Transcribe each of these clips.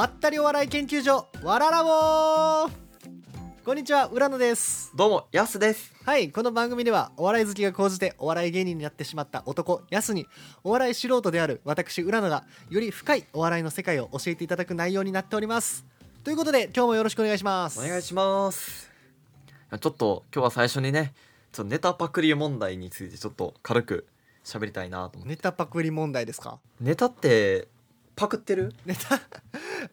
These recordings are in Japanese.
まったりお笑い研究所わららぼこんにちは浦野です。どうもやすです。はいこの番組ではお笑い好きが高じてお笑い芸人になってしまった男やすにお笑い素人である私浦野がより深いお笑いの世界を教えていただく内容になっております。ということで今日もよろしくお願いします。お願いします。ちょっと今日は最初にねちょっとネタパクリ問題についてちょっと軽く喋りたいなと思って。ネタパクリ問題ですか？ネタってパクってる？ネタ？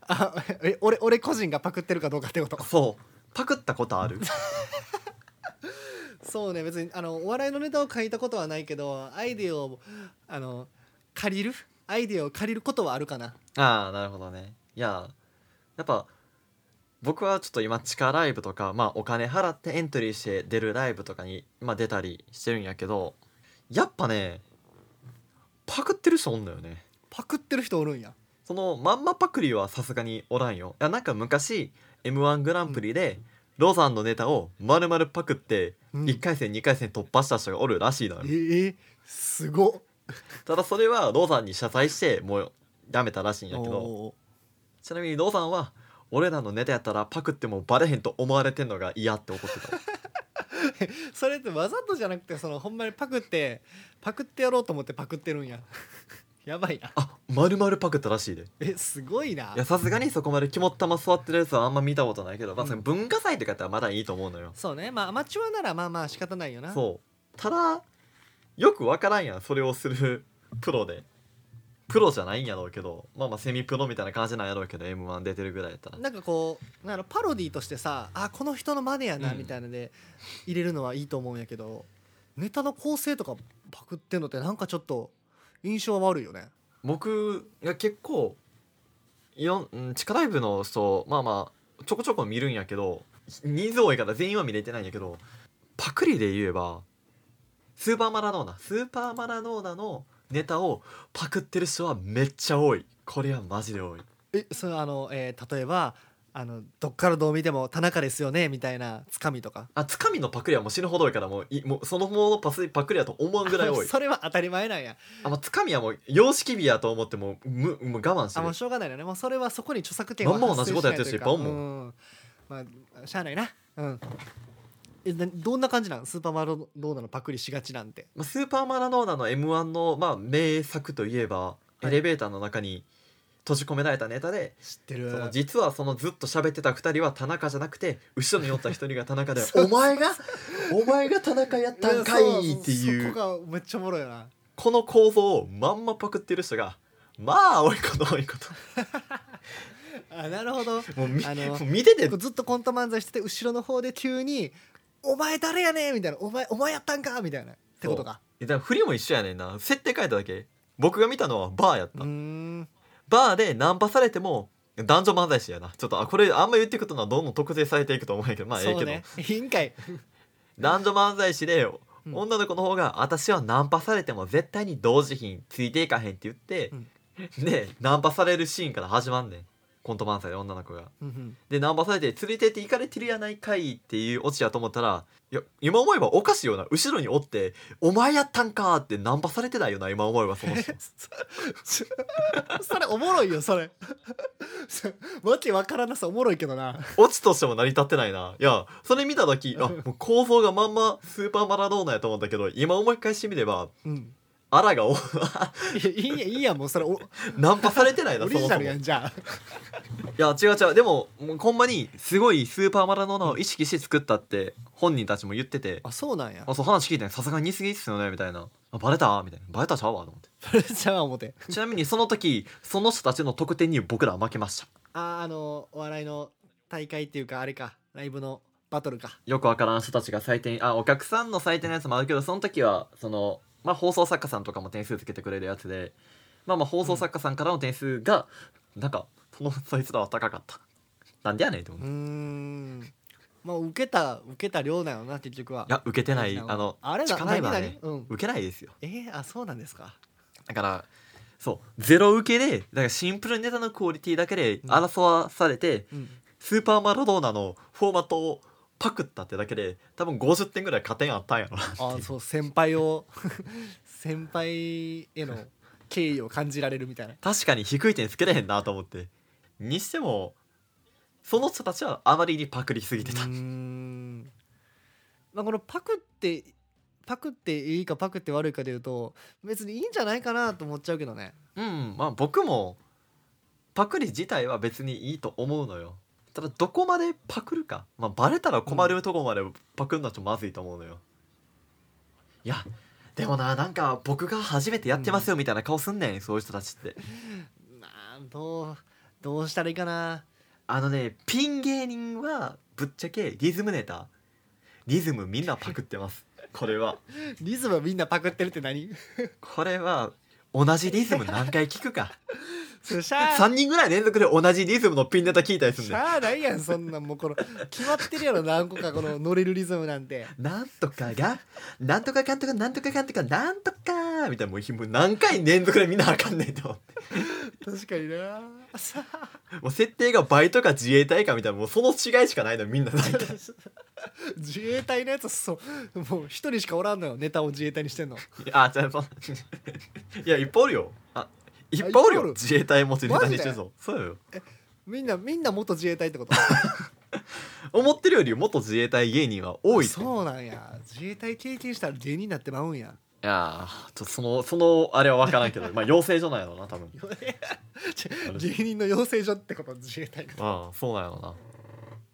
あえ俺俺個人がパクってるかどうかってこと？そう。パクったことある？そうね別にあのお笑いのネタを書いたことはないけどアイデアをあの借りる？アイデアを借りることはあるかな？ああなるほどね。いややっぱ僕はちょっと今地下ライブとかまあお金払ってエントリーして出るライブとかに、まあ、出たりしてるんやけどやっぱねパクってる人おんのよね。パクってる人おるんやそのまんまパクリはさすがにおらんよ。いやなんか昔 m 1グランプリで、ロザンのネタを丸々パクってうん。1回戦2回戦突破した人がおるらしいのよ、えー、すごっ。ただそれはロザンに謝罪してもうやめたらしいんやけど。おちなみにロザンは俺らのネタやったらパクってもバレへんと思われてんのが嫌って怒ってた。ー それってわざとじゃなくてそのほんまにパクってパクってやろうと思ってパクってるんややばいな。あ丸々パクったらしいで。えすごいな。いやさすがにそこまで肝っ玉座ってるやつはあんま見たことないけど、まあ、うんその文化祭とかやったらまだいいと思うのよ。そうね。まあアマチュアならまあまあ仕方ないよな。そうただよくわからんやんそれをする プロで。プロじゃないんやろうけどまあまあセミプロみたいな感じなんやろうけど m 1出てるぐらいやったら。なんかこうなんかパロディとしてさあこの人のマネやなうん。みたいなので入れるのはいいと思うんやけど、ネタの構成とかパクってんのってなんかちょっと印象悪いよね。僕が結構いろんうん地下ライブの人まあまあちょこちょこ見るんやけど人数多いから全員は見れてないんやけどパクリで言えばスーパーマラドーナスーパーマラドーナのネタをパクってる人はめっちゃ多い。これはマジで多い。えそのあの、えー例えばあのどっからどう見ても田中ですよねみたいなつかみとか。あつかみのパクリはもう死ぬほど多いからもういもうそのものパスパクリやと思わんぐらい多い。それは当たり前なんや。あもうつかみはもう様式美やと思ってもうむもう我慢してる。あもうしょうがないよね。もうそれはそこに著作権はまんま同じことやってる人いっぱいおんうん。まあしゃあないな。うん。えなどんな感じなん？スーパーマラドーナのパクリしがちなんて。まあ、スーパーマラドーナの m 1の、まあ、名作といえば、い。エレベーターの中に閉じ込められたネタで、知ってる。その実はそのずっと喋ってた2人は田中じゃなくて後ろにおった1人が田中で お前がお前が田中やったんかいっていう。そこがめっちゃおもろいよな。この構造をまんまパクってる人がまあ多いこと多いこと。あなるほど。もうみあのもう見てて。ずっとコント漫才してて後ろの方で急に「お前誰やねん!」みたいな「お前お前やったんか!」みたいな。ってことか。えだから振りも一緒やねんな。設定変えただけ。僕が見たのはバーやった、うーんバーでナンパされても男女漫才師やな。ちょっとあこれあんま言っていくとのはどんどん特定されていくと思うんやけどまあええけど、ねいいんかい男女漫才師で、うん。女の子の方が「私はナンパされても絶対に同時品ついていかへん」って言って、でナンパされるシーンから始まんねんコント漫才で女の子が。うんうん。でナンパされて連れてって行かれてるやないかいっていうオチやと思ったらいや今思えばおかしいよな。後ろにおって「お前やったんか」ってナンパされてないよな今思えばその人。それおもろいよそれ。わけわからなさおもろいけどな。オチとしても成り立ってないな。いやそれ見た時あもう構造がまんまスーパーマラドーナやと思ったけど今思い返してみればうんあらがおいやいいやいいやもうそれおナンパされてないなオリジナルやんじゃあ。いや違う違う。でももうほんまにすごいスーパーマラドーナを意識して作ったって本人たちも言ってて。あそうなんや。あそう話聞いてさすがに似すぎっすよねみたいな。あバレた？みたいな。バレたちゃうわと思って。それじゃあ思って。ちなみにその時その人たちの得点に僕らは負けました。ああのお笑いの大会っていうかあれか。ライブのバトルか。よくわからん人たちが採点あお客さんの採点のやつもあるけどその時はそのまあ放送作家さんとかも点数つけてくれるやつでまあまあ放送作家さんからの点数が、なんかそのそいつらは高かった。なんでやねんって思う。ーう、いん。まあ受けた受けた量だよな結局は。や受けてない。あのあれだ地下ライブはね、うん。受けないですよ。えー、あそうなんですか。だからそう。ゼロ受けでだからシンプルネタのクオリティだけで争わされて、うん。スーパーマラドーナのフォーマットをパクったってだけで多分50点ぐらい加点あったんやろなあそう先輩を 先輩への敬意を感じられるみたいな。確かに低い点つけれへんなと思って。にしてもその人たちはあまりにパクりすぎてた、うーん。まあこのパクってパクっていいかパクって悪いかでいうと別にいいんじゃないかなと思っちゃうけどね。うんまあ僕もパクリ自体は別にいいと思うのよただどこまでパクるか、まあ、バレたら困るとこまでパクるのはちょっとまずいと思うのよ。いやでもななんか僕が初めてやってますよみたいな顔すんねん、そういう人たちって。まあどうどうしたらいいかな。あのねピン芸人はぶっちゃけリズムネタ。リズムみんなパクってます。これは。リズムみんなパクってるって何？これは同じリズム何回聞くか3人ぐらい連続で同じリズムのピンネタ聞いたりするんだよしゃあないやんそんなんもうこの決まってるやろ何個かこの乗れるリズムなんて。なんとかがなんとかかんとかなんとかかんとかなんとかみたいなもうもう何回連続でみんなあかんねんと思って確かになさもう設定がバイトか自衛隊かみたいなもうその違いしかないのみんな大体自衛隊のやつそうもう一人しかおらんのよネタを自衛隊にしてんのあじゃあそいやいっぱいおるよあいっぱいおるいっぱいおる。よ自衛隊持ちネタにしてるぞ。そうよ。みんなみんな元自衛隊ってこと？思ってるより元自衛隊芸人は多いって。そうなんや。自衛隊経験したら芸人になってまうんや。いやーちょっとそのそのあれは分からんけど まあ養成所なんやろな多分。ち 芸人の養成所ってこと？自衛隊がああそうなんやろな、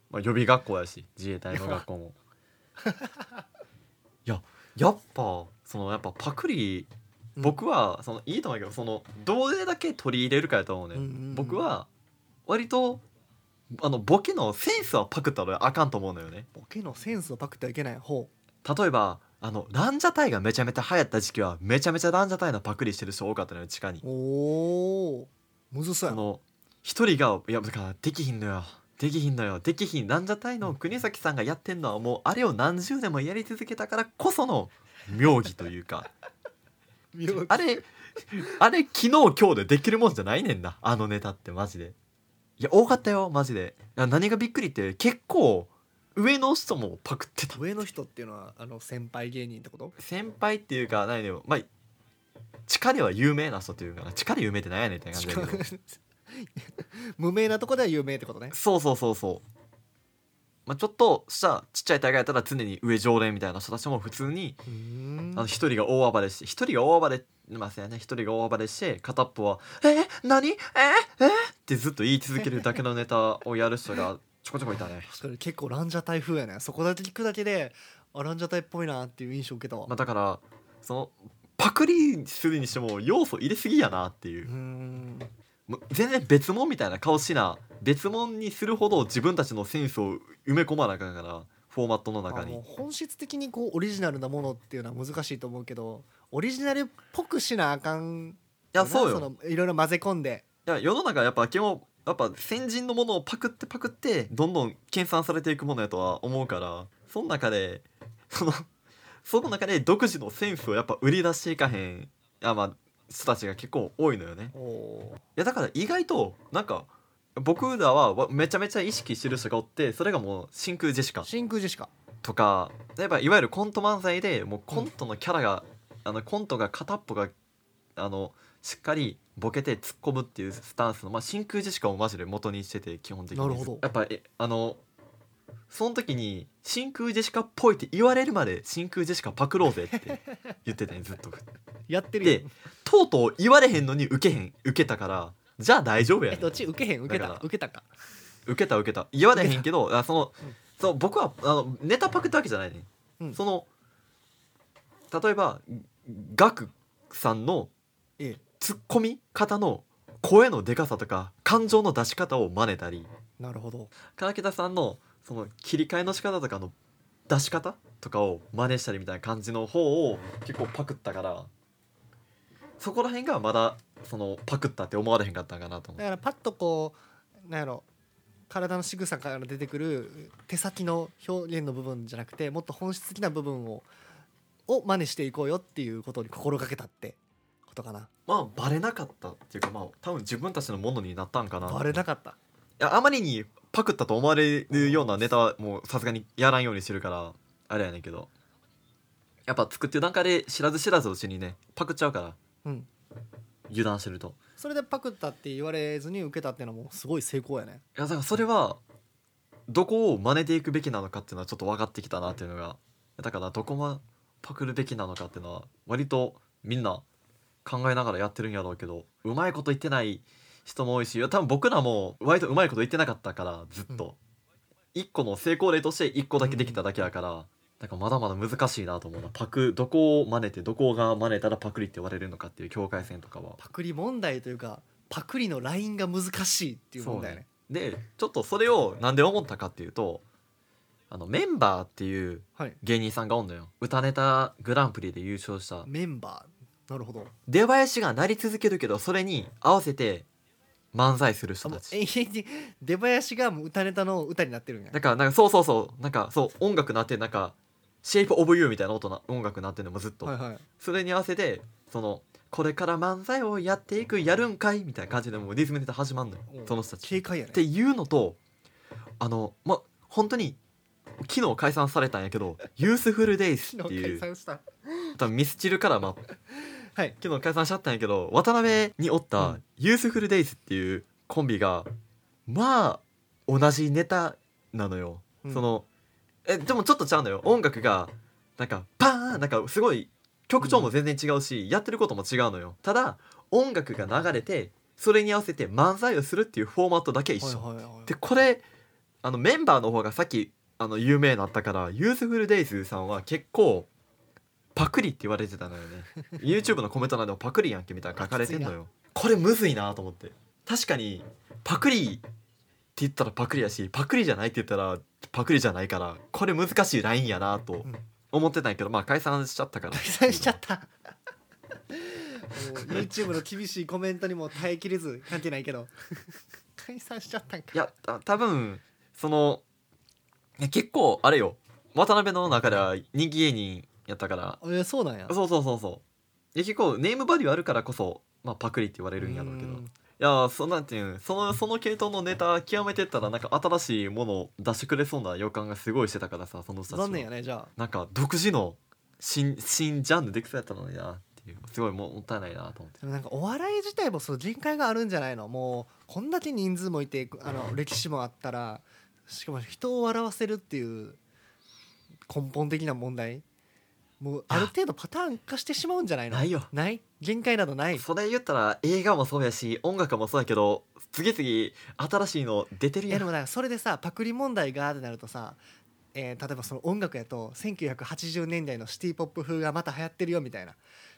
まあ、予備学校やし自衛隊の学校も。いややっぱそのやっぱパクリ僕はそのいいと思うけどそのどれだけ取り入れるかやと思うね、うんうんうん。僕は割とあのボケのセンスはパクったらあかんと思うのよね。ボケのセンスをパクってはいけないほ例えばあのランジャタイがめちゃめちゃ流行った時期はめちゃめちゃランジャタイのパクリしてる人多かったのよ地下に。うおおむずそうやの一人が「いやだからできひんのよできひんのよ。できひんランジャタイの国崎さんがやってんのはもうあれを何十年もやり続けたからこその妙義というかあれあれ昨日今日でできるもんじゃないねんな。あのネタってマジで。いや多かったよマジで。何がびっくりって結構上の人もパクってた。上の人っていうのはあの先輩芸人ってこと？先輩っていうか何でもまあ地下では有名な人っていうかな。地下で有名って何やねんって感じだけど。無名なとこでは有名ってことね。そうそうそうそうまあちょっとしたちっちゃい大会やったら常に上常連みたいな人たちも普通に一人が大暴れして一人が大暴れますよね一人が大暴れして片っぽは「え何？ええってずっと言い続けるだけのネタをやる人が ちょこちょこいたね、確かに結構ランジャタイ風やね。そこだけ聞くだけであランジャタイっぽいなっていう印象を受けたわ、まあ、だからそのパクリするにしても要素入れすぎやなっていう全然別物みたいな顔しな別物にするほど自分たちのセンスを埋め込まなあかんからフォーマットの中に。本質的にこうオリジナルなものっていうのは難しいと思うけどオリジナルっぽくしなあかんいやそうよ。そのいろいろ混ぜ込んで。いや世の中やっぱ基本やっぱ先人のものをパクってパクってどんどん研鑽されていくものやとは思うからその中でそのその中で独自のセンスをやっぱ売り出していかへん。あまあ人たちが結構多いのよね。いやだから意外となんか僕らはわめちゃめちゃ意識してる人がおってそれがもう真空ジェシカ。真空ジェシカ。とか例えばいわゆるコント漫才でもうコントのキャラが、あのコントが片っぽがあのしっかりボケて突っ込むっていうスタンスの、まあ、真空ジェシカをマジで元にしてて基本的に。なるほど。やっぱえあのその時に真空ジェシカっぽいって言われるまで真空ジェシカパクろうぜって言ってたねずっとやってるよ。でとうとう言われへんのに受けへん受けたからじゃあ大丈夫やねどっち受けへん受けた？受けたか。受けた受けた。言われへんけどあその、うん。そう僕はあのネタパクったわけじゃないね、うん。その例えばガクさんのええ。ツッコミ方の声のでかさとか感情の出し方を真似たりなるほど。唐木田さんのその切り替えの仕方とかの出し方とかを真似したりみたいな感じの方を結構パクったからそこら辺がまだそのパクったって思われへんかったんかなと思う。だからパッとこうなんやろ体の仕草から出てくる手先の表現の部分じゃなくてもっと本質的な部分をを真似していこうよっていうことに心がけたってことかな。まあバレなかったっていうかまあ多分自分たちのものになったんかなバレなかった。いやあまりにパクったと思われるようなネタはもうさすがにやらんようにしてるからあれやねんけど。やっぱ作ってる段階で知らず知らずうちにねパクっちゃうからうん。油断してると。それでパクったって言われずに受けたっていうのもすごい成功やね。いやだからそれはどこを真似ていくべきなのかっていうのはちょっと分かってきたなっていうのがだからどこもパクるべきなのかっていうのは割とみんな考えながらやってるんやろうけどうまいこと言ってない人も多いし多分僕らも割とうまいこと言ってなかったからずっと、一個の成功例として一個だけできただけやから、なんかまだまだ難しいなと思うな。パクどこを真似てどこが真似たらパクリって言われるのかっていう境界線とかは。パクリ問題というかパクリのラインが難しいっていう問題やね。でちょっとそれをなんで思ったかっていうとあのメンバーっていうはい。芸人さんがおんのよ。歌ネタグランプリで優勝した。メンバー？なるほど。出囃子が鳴り続けるけどそれに合わせて漫才する人たち。永遠に出囃子がもう歌ネタの歌になってるんや。だからなんかそうそうそうなんかそう音楽なってなんか「Shape of You」みたいな音な音楽なってんのもずっと、はいはい。それに合わせてそのこれから漫才をやっていくやるんかいみたいな感じでもうリズムネタ始まんのよ。うん。その人たち。警戒やね。っていうのとあのま本当に昨日解散されたんやけど「ユースフルデイズ」っていう解散した。多分ミスチルからまあはい。昨日解散しちゃったんやけど渡辺におっうたん「ユースフルデイズ」っていうコンビがまあ同じネタなのよ、うん。そのえでもちょっとちゃうのよ。音楽がなんかパーンなんかすごい曲調も全然違うし、やってることも違うのよ。ただ音楽が流れてそれに合わせて漫才をするっていうフォーマットだけ一緒、はいはいはい。でこれあのメンバーの方がさっきあの有名になったからユースフルデイズさんは結構パクリって言われてたのよね。YouTube のコメント欄でもパクリやんけみたいな書かれてんのよ。これむずいなと思って。確かにパクリって言ったらパクリやしパクリじゃないって言ったらパクリじゃないからこれ難しいラインやなとうん。思ってたんやけどまあ解散しちゃったから。解散しちゃった。YouTube の厳しいコメントにも耐えきれず関係ないけど。解散しちゃったんか。いやた多分その結構あれよ。渡辺の中では人気芸人やったから。えーそうなんや。そうそうそうそう。結構ネームバリューあるからこそ、まあ、パクリって言われるんやろうけど。いん。やそんなんていうんそのその系統のネタ極めてったらなんか新しいものを出してくれそうな予感がすごいしてたからさその人たちは。残念やねじゃあ。なんか独自の新新ジャンルできそうやったのになっていうすごいももったいないなと思って。なんかお笑い自体もそう限界があるんじゃないの？もうこんだけ人数もいてあの 歴史もあったらしかも人を笑わせるっていう根本的な問題もうある程度パターン化してしまうんじゃないの？ないよ。ない？限界などない？それ言ったら映画もそうやし音楽もそうやけど次々新しいの出てるやん。えでもそれでさパクリ問題がってなるとさ、えー例えばその音楽やと1980年代のシティ・ポップ風がまた流行ってるよみたいな。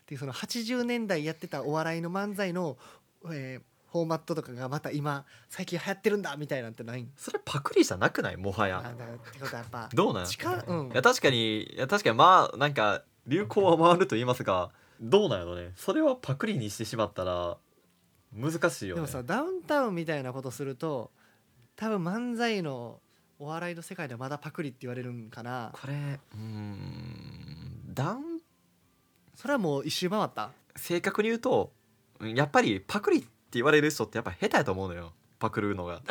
でその80年代やってたお笑いの漫才の、えーフォーマットとかがまた今最近流行ってるんだみたいなんてないん？それパクリじゃなくない？もはあや。ってことはやっぱ。どうなん？力うん。いや確かにいや確かにまあなんか流行は回ると言いますがどうなんやろね？それはパクリにしてしまったら難しいよね。でもさダウンタウンみたいなことすると多分漫才のお笑いの世界ではまだパクリって言われるんかな。これうーんダウンそれはもう一周回った？正確に言うとうんやっぱりパクリって言われる人ってやっぱ下手やと思うのよ。パクるのが、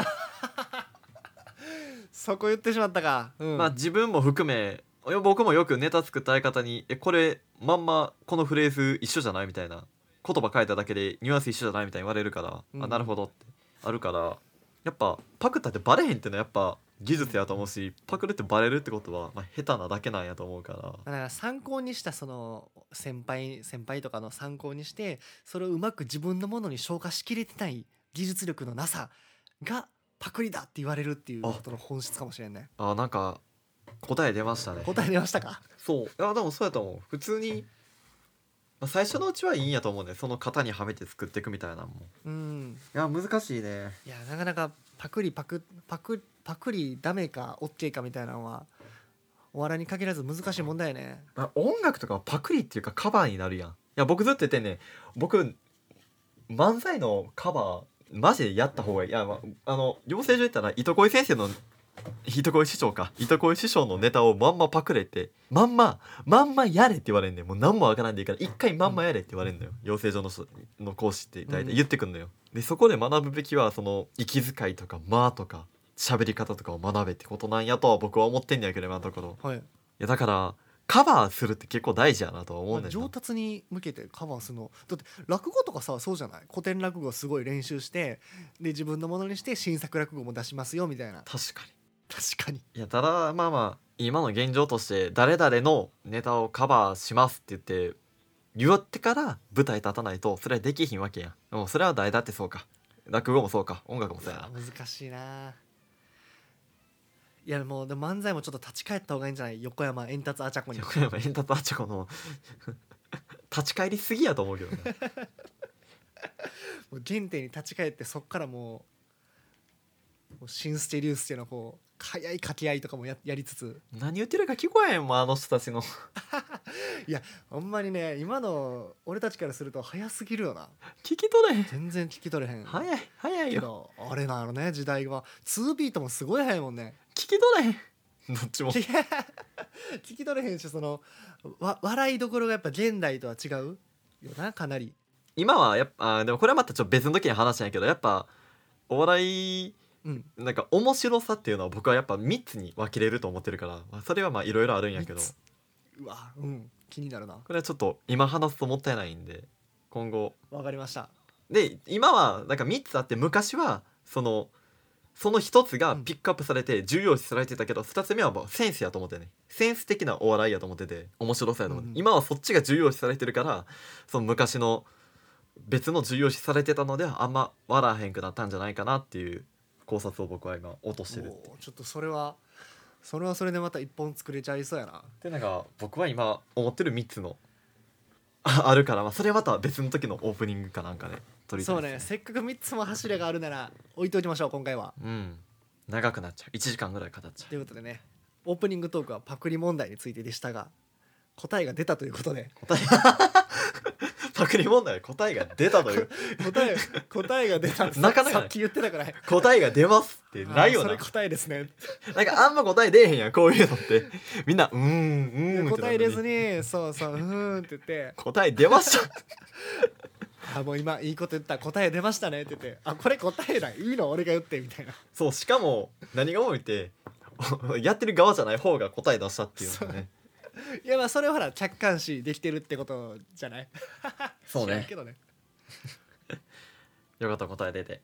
そこ言ってしまったか、うん。まあ自分も含め僕もよくネタ作った相方に「えこれまんまこのフレーズ一緒じゃない?」みたいな。言葉変えただけでニュアンス一緒じゃないみたいに言われるから、うん。あなるほどって。あるから。やっぱパクったってバレへんってのはやっぱ技術やと思うしパクるってバレるってことは、まあ、下手なだけなんやと思うから。だから参考にしたその先輩先輩とかの参考にしてそれをうまく自分のものに消化しきれてない技術力のなさがパクリだって言われるっていうことの本質かもしれんね。あなんか答え出ましたね。答え出ましたか？そう。いやでもそうやと思う。普通に、まあ、最初のうちはいいんやと思うね。その型にはめて作っていくみたいなのも。うん。いや難しいね。いやなかなかパクリパクパクパクリダメか OK かみたいなのはお笑いに限らず難しい問題ね。まあ、音楽とかはパクリっていうかカバーになるやん。いや僕ずっと言ってんね僕漫才のカバーマジでやった方がいい。いや、まあ、あの養成所行ったら糸恋先生の糸恋師匠か。糸恋師匠のネタをまんまパクれて。まんままんまやれって言われんねん。もう何もわからんでいいから一回まんまやれって言われんのよ、養成所のの講師って大体言ってくんのよ、でそこで学ぶべきはその息遣いとか間とか。喋り方とかを学べってことなんやとは僕は思ってんねやけど今のところ。はい。いやだからカバーするって結構大事やなとは思うねんな。上達に向けてカバーするの。だって落語とかさそうじゃない？古典落語すごい練習してで自分のものにして新作落語も出しますよみたいな。確かに。確かに。いやただまあまあ今の現状として誰々のネタをカバーしますって言って言ってから舞台立たないとそれはできひんわけやん。でもそれは誰だってそうか。落語もそうか。音楽もそうやな。難しいないやもうでも漫才もちょっと立ち返った方がいいんじゃない？横山エンタツアチャコに。横山エンタとあちこの立ち返りすぎやと思うけどね。もう原点に立ち返ってそっからもうもうシンステリウスっていうのこう早い掛け合いとかもややりつつ。何言ってるか聞こえへんもんあの人たちの。ほんまにね今の俺たちからすると早すぎるよな。聞き取れへん。全然聞き取れへん。早い早いよ。あれなのね時代は2ビートもすごい早いもんね聞き取れへん。どっちも。いや。聞き取れへんしそのわ笑いどころがやっぱ現代とは違うよなかなり。今はやっぱあでもこれはまたちょっと別の時に話したんやけどやっぱお笑いうん。なんか面白さっていうのは僕はやっぱ3つに分けれると思ってるから、まあ、それはまあいろいろあるんやけど。三つ。うわうん。気になるな。これはちょっと今話すともったいないんで今後。わかりました。で今はなんか3つあって昔はそのその1つがピックアップされて重要視されてたけど、2つ目はもうセンスやと思ってねセンス的なお笑いやと思ってて面白さやと思って、うんうん。今はそっちが重要視されてるからその昔の別の重要視されてたのではあんま笑わへんくなったんじゃないかなっていう考察を僕は今落としてるおーちょっとそれはそれはそれでまた一本作れちゃいそうやな。でなんか僕は今思ってる3つのあ あるから、まあ、それはまた別の時のオープニングかなんかで撮りたいそうね。せっかく3つも柱があるなら置いておきましょう今回は。うん。長くなっちゃう。1時間ぐらい語っちゃということでねオープニングトークはパクリ問題についてでしたが答えが出たということで。う答えパクリ問題答えが出たという。答え答えが出た。なかなかさっき言ってたから。答えが出ますってないよなそれ答えですね。なんかあんま答え出えへんやんこういうのって。みんなうーんうーん答えれずにそうそううーんって言って。答え出ました。あもう今いいこと言った。答え出ましたねって言って。あこれ答えだい。いの俺が言ってみたいな。そうしかも何が多いってやってる側じゃない方が答え出したっていうのがね。いやまあそれはほら客観視できてるってことじゃない？そうね。けどね。よかった答え出て